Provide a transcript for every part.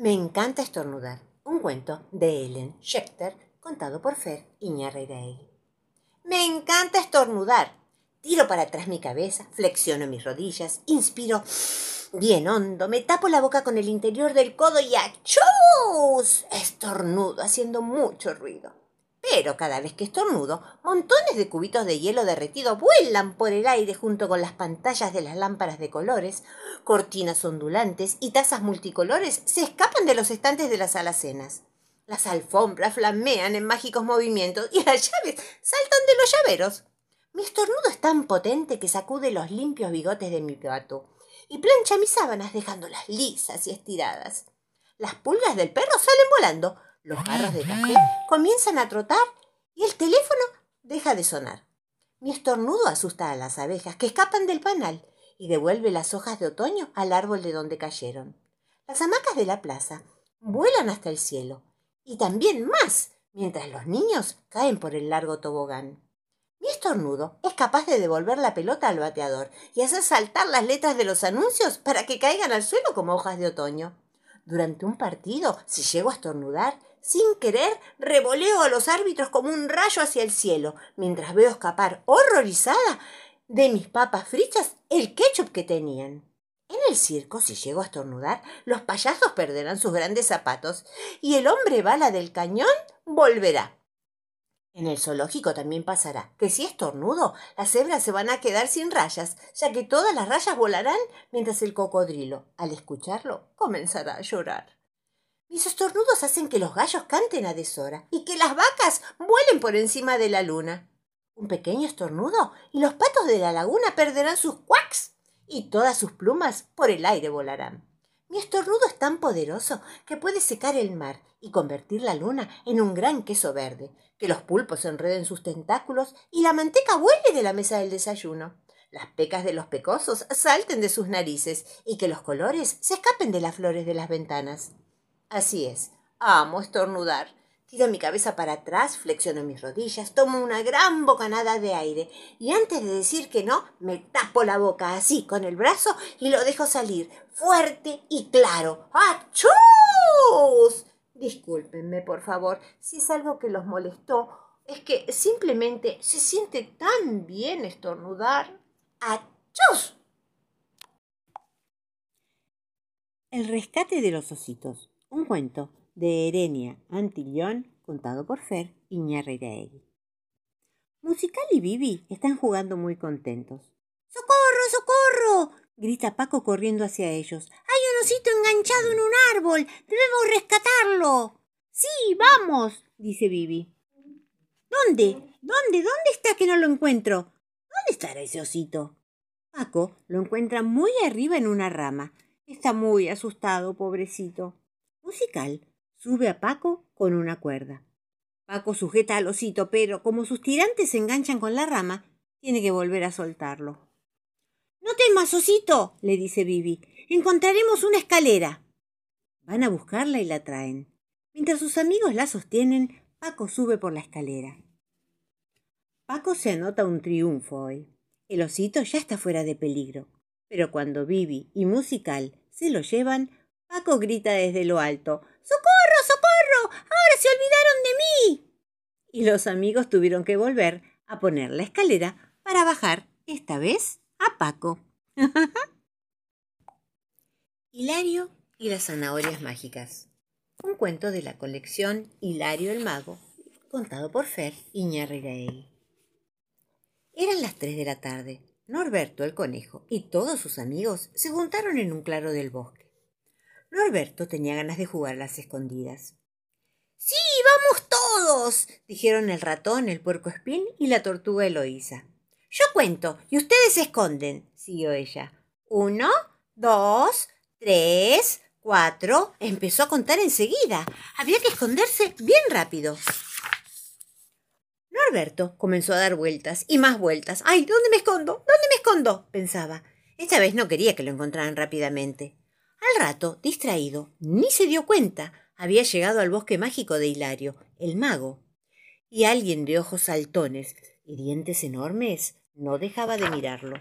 Me encanta estornudar. Un cuento de Ellen Schechter, contado por Fer Iñarreiraegui. Me encanta estornudar. Tiro para atrás mi cabeza, flexiono mis rodillas, inspiro bien hondo, me tapo la boca con el interior del codo y ¡achus! Estornudo, haciendo mucho ruido. Pero cada vez que estornudo, montones de cubitos de hielo derretido vuelan por el aire junto con las pantallas de las lámparas de colores, cortinas ondulantes y tazas multicolores se escapan de los estantes de las alacenas. Las alfombras flamean en mágicos movimientos y las llaves saltan de los llaveros. Mi estornudo es tan potente que sacude los limpios bigotes de mi gato y plancha mis sábanas dejándolas lisas y estiradas. Las pulgas del perro salen volando, los garros de café comienzan a trotar y el teléfono deja de sonar. Mi estornudo asusta a las abejas que escapan del panal y devuelve las hojas de otoño al árbol de donde cayeron. Las hamacas de la plaza vuelan hasta el cielo y también más mientras los niños caen por el largo tobogán. Mi estornudo es capaz de devolver la pelota al bateador y hacer saltar las letras de los anuncios para que caigan al suelo como hojas de otoño. Durante un partido, si llego a estornudar, sin querer, revoleo a los árbitros como un rayo hacia el cielo, mientras veo escapar horrorizada de mis papas fritas el ketchup que tenían. En el circo, si llego a estornudar, los payasos perderán sus grandes zapatos y el hombre bala del cañón volverá. En el zoológico también pasará que si estornudo, las cebras se van a quedar sin rayas, ya que todas las rayas volarán mientras el cocodrilo, al escucharlo, comenzará a llorar. Mis estornudos hacen que los gallos canten a deshora y que las vacas vuelen por encima de la luna. Un pequeño estornudo y los patos de la laguna perderán sus cuacs y todas sus plumas por el aire volarán. Mi estornudo es tan poderoso que puede secar el mar y convertir la luna en un gran queso verde, que los pulpos enreden sus tentáculos y la manteca vuele de la mesa del desayuno, las pecas de los pecosos salten de sus narices y que los colores se escapen de las flores de las ventanas. Así es, amo estornudar. Tiro mi cabeza para atrás, flexiono mis rodillas, tomo una gran bocanada de aire y antes de decir que no, me tapo la boca así con el brazo y lo dejo salir fuerte y claro. ¡Achús! Discúlpenme, por favor, si es algo que los molestó. Es que simplemente se siente tan bien estornudar. ¡Achús! El rescate de los ositos. Un cuento de Erenia Antillón contado por Fer Iñarreiraegui. Musical y Bibi están jugando muy contentos. ¡Socorro, socorro! grita Paco corriendo hacia ellos. Hay un osito enganchado en un árbol. Debemos rescatarlo. Sí, vamos, dice Bibi. ¿Dónde? ¿Dónde? ¿Dónde está que no lo encuentro? ¿Dónde estará ese osito? Paco lo encuentra muy arriba en una rama. Está muy asustado, pobrecito. Musical sube a Paco con una cuerda. Paco sujeta al osito, pero como sus tirantes se enganchan con la rama, tiene que volver a soltarlo. No temas, osito, le dice Bibi. Encontraremos una escalera. Van a buscarla y la traen. Mientras sus amigos la sostienen, Paco sube por la escalera. Paco se anota un triunfo hoy. El osito ya está fuera de peligro. Pero cuando Bibi y Musical se lo llevan, Paco grita desde lo alto ¡Socorro, socorro! ¡Ahora se olvidaron de mí! Y los amigos tuvieron que volver a poner la escalera para bajar, esta vez, a Paco. Hilario y las zanahorias mágicas. Un cuento de la colección Hilario el Mago, contado por Fer Iñarreiraegui. Eran las tres de la tarde. Norberto el conejo y todos sus amigos se juntaron en un claro del bosque. Norberto tenía ganas de jugar las escondidas. Sí, vamos todos, dijeron el ratón, el puerco espín y la tortuga Eloísa. Yo cuento y ustedes se esconden, siguió ella. Uno, dos, tres, cuatro. Empezó a contar enseguida. Había que esconderse bien rápido. Norberto comenzó a dar vueltas y más vueltas. ¡Ay! ¿Dónde me escondo? ¿Dónde me escondo? pensaba. Esta vez no quería que lo encontraran rápidamente. Al rato, distraído, ni se dio cuenta, había llegado al bosque mágico de Hilario, el mago. Y alguien de ojos saltones y dientes enormes no dejaba de mirarlo.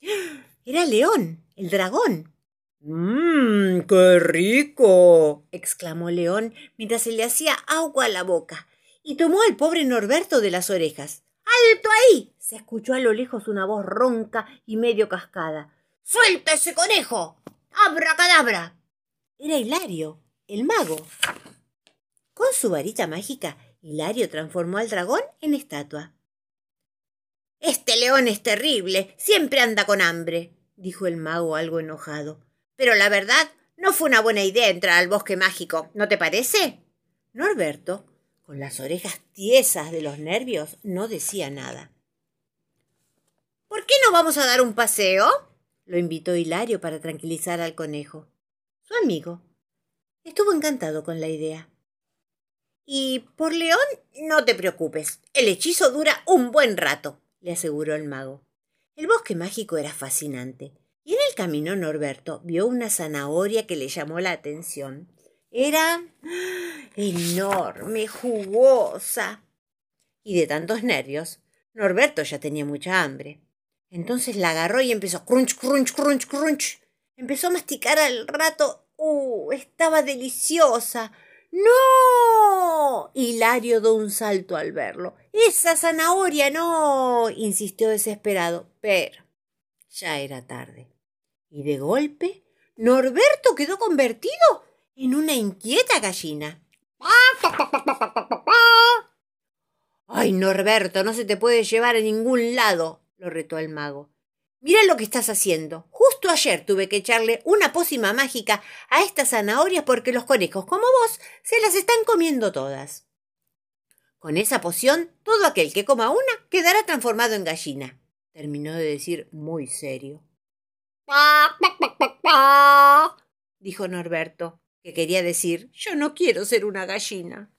Era León, el dragón. Mmm, qué rico. exclamó León mientras se le hacía agua a la boca, y tomó al pobre Norberto de las orejas. ¡Alto ahí! se escuchó a lo lejos una voz ronca y medio cascada. ¡Suelta ese conejo! ¡Abracadabra! Era Hilario, el mago. Con su varita mágica, Hilario transformó al dragón en estatua. Este león es terrible, siempre anda con hambre, dijo el mago algo enojado. Pero la verdad, no fue una buena idea entrar al bosque mágico, ¿no te parece? Norberto, con las orejas tiesas de los nervios, no decía nada. ¿Por qué no vamos a dar un paseo? Lo invitó Hilario para tranquilizar al conejo. Su amigo estuvo encantado con la idea. Y por León, no te preocupes. El hechizo dura un buen rato, le aseguró el mago. El bosque mágico era fascinante, y en el camino Norberto vio una zanahoria que le llamó la atención. Era enorme, jugosa. Y de tantos nervios, Norberto ya tenía mucha hambre. Entonces la agarró y empezó crunch, crunch, crunch, crunch. Empezó a masticar al rato. ¡Uh! Estaba deliciosa. ¡No! Hilario dio un salto al verlo. ¡Esa zanahoria no! insistió desesperado. Pero ya era tarde. Y de golpe, Norberto quedó convertido en una inquieta gallina. ¡Ay, Norberto, no se te puede llevar a ningún lado! Lo retó el mago. Mira lo que estás haciendo. Justo ayer tuve que echarle una pócima mágica a estas zanahorias porque los conejos como vos se las están comiendo todas. Con esa poción, todo aquel que coma una quedará transformado en gallina, terminó de decir muy serio. dijo Norberto, que quería decir yo no quiero ser una gallina.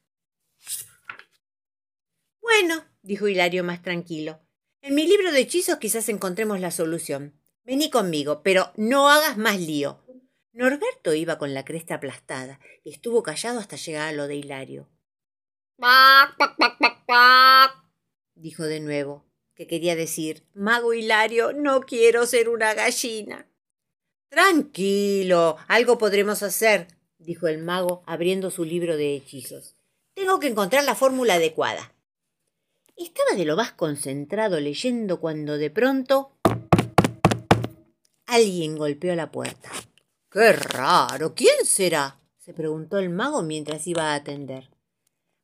Bueno, dijo Hilario más tranquilo, en mi libro de hechizos quizás encontremos la solución. Vení conmigo, pero no hagas más lío. Norberto iba con la cresta aplastada y estuvo callado hasta llegar a lo de Hilario. dijo de nuevo, que quería decir Mago Hilario, no quiero ser una gallina. Tranquilo, algo podremos hacer, dijo el mago abriendo su libro de hechizos. Tengo que encontrar la fórmula adecuada. Estaba de lo más concentrado leyendo cuando de pronto alguien golpeó la puerta. ¡Qué raro! ¿Quién será? se preguntó el mago mientras iba a atender.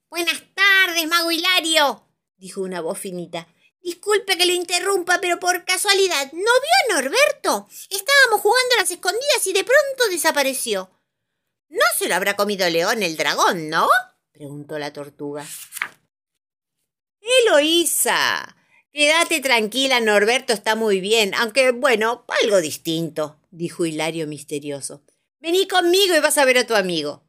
Buenas tardes, mago Hilario, dijo una voz finita. Disculpe que le interrumpa, pero por casualidad, ¿no vio a Norberto? Estábamos jugando a las escondidas y de pronto desapareció. No se lo habrá comido León el dragón, ¿no? preguntó la tortuga. Eloísa. Quédate tranquila, Norberto está muy bien, aunque, bueno, algo distinto, dijo Hilario misterioso. Vení conmigo y vas a ver a tu amigo.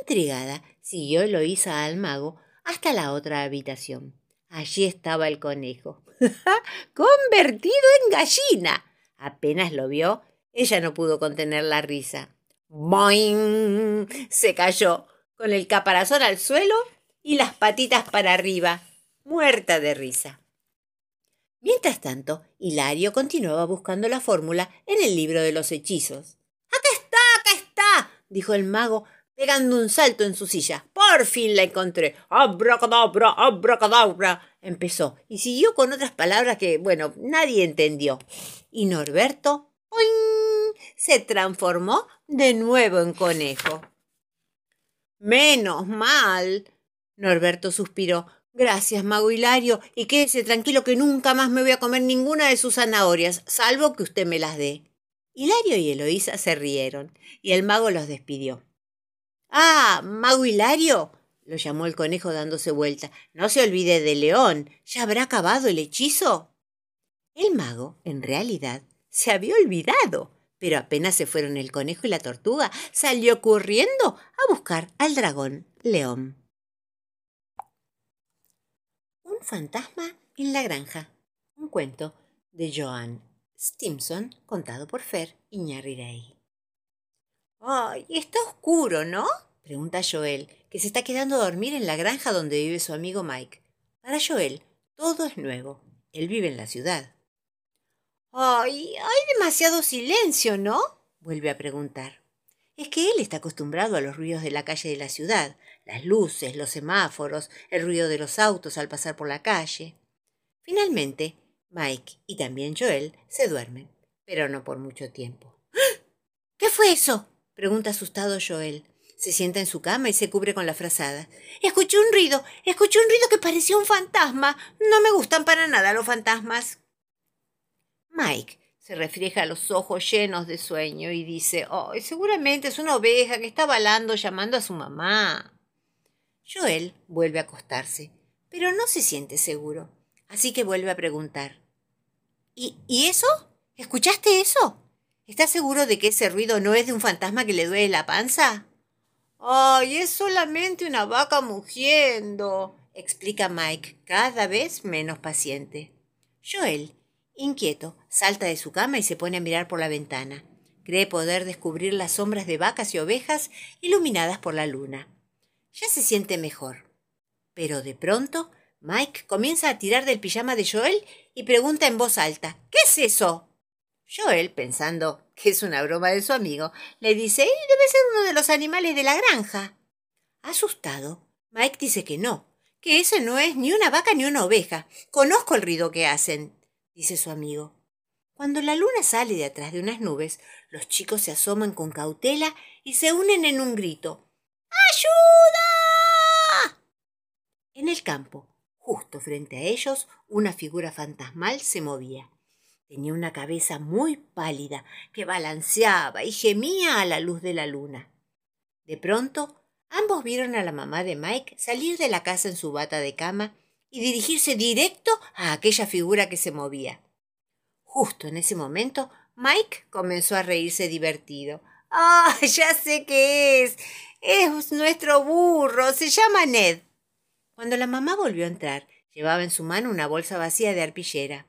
Intrigada, siguió Eloísa al mago hasta la otra habitación. Allí estaba el conejo, convertido en gallina. Apenas lo vio, ella no pudo contener la risa. ¡Boing! Se cayó, con el caparazón al suelo y las patitas para arriba muerta de risa. Mientras tanto, Hilario continuaba buscando la fórmula en el libro de los hechizos. ¡Acá está! ¡Acá está! dijo el mago, pegando un salto en su silla. Por fin la encontré. Abracadabra, abracadabra. empezó, y siguió con otras palabras que, bueno, nadie entendió. Y Norberto, se transformó de nuevo en conejo. Menos mal. Norberto suspiró. Gracias, mago Hilario, y quédese tranquilo que nunca más me voy a comer ninguna de sus zanahorias, salvo que usted me las dé. Hilario y Eloísa se rieron, y el mago los despidió. Ah, mago Hilario, lo llamó el conejo dándose vuelta. No se olvide de León. ¿Ya habrá acabado el hechizo? El mago, en realidad, se había olvidado, pero apenas se fueron el conejo y la tortuga, salió corriendo a buscar al dragón León fantasma en la granja. Un cuento de Joan Stimson contado por Fer Iñarrirey. ¡Ay! Está oscuro, ¿no? pregunta Joel, que se está quedando a dormir en la granja donde vive su amigo Mike. Para Joel, todo es nuevo. Él vive en la ciudad. ¡Ay! Hay demasiado silencio, ¿no? vuelve a preguntar. Es que él está acostumbrado a los ruidos de la calle de la ciudad, las luces, los semáforos, el ruido de los autos al pasar por la calle. Finalmente, Mike y también Joel se duermen, pero no por mucho tiempo. ¿Qué fue eso? pregunta asustado Joel. Se sienta en su cama y se cubre con la frazada. Escuché un ruido, escuché un ruido que parecía un fantasma. No me gustan para nada los fantasmas. Mike se refleja los ojos llenos de sueño y dice, oh, seguramente es una oveja que está balando llamando a su mamá. Joel vuelve a acostarse, pero no se siente seguro, así que vuelve a preguntar. ¿Y, ¿Y eso? ¿Escuchaste eso? ¿Estás seguro de que ese ruido no es de un fantasma que le duele la panza? Ay, es solamente una vaca mugiendo, explica Mike, cada vez menos paciente. Joel Inquieto, salta de su cama y se pone a mirar por la ventana. Cree poder descubrir las sombras de vacas y ovejas iluminadas por la luna. Ya se siente mejor. Pero de pronto, Mike comienza a tirar del pijama de Joel y pregunta en voz alta, ¿Qué es eso? Joel, pensando que es una broma de su amigo, le dice, debe ser uno de los animales de la granja. Asustado, Mike dice que no, que ese no es ni una vaca ni una oveja. Conozco el ruido que hacen dice su amigo. Cuando la luna sale de atrás de unas nubes, los chicos se asoman con cautela y se unen en un grito. ¡Ayuda! En el campo, justo frente a ellos, una figura fantasmal se movía. Tenía una cabeza muy pálida que balanceaba y gemía a la luz de la luna. De pronto, ambos vieron a la mamá de Mike salir de la casa en su bata de cama y dirigirse directo a aquella figura que se movía. Justo en ese momento, Mike comenzó a reírse divertido. ¡Ah! ya sé qué es. Es nuestro burro. Se llama Ned. Cuando la mamá volvió a entrar, llevaba en su mano una bolsa vacía de arpillera.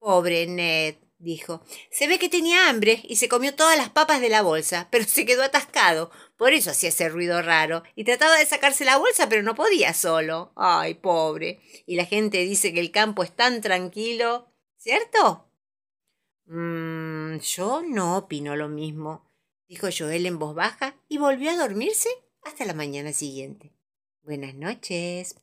Pobre Ned, dijo. Se ve que tenía hambre y se comió todas las papas de la bolsa, pero se quedó atascado. Por eso hacía ese ruido raro. Y trataba de sacarse la bolsa, pero no podía solo. Ay, pobre. Y la gente dice que el campo es tan tranquilo. ¿Cierto? Mmm, yo no opino lo mismo, dijo Joel en voz baja y volvió a dormirse hasta la mañana siguiente. Buenas noches.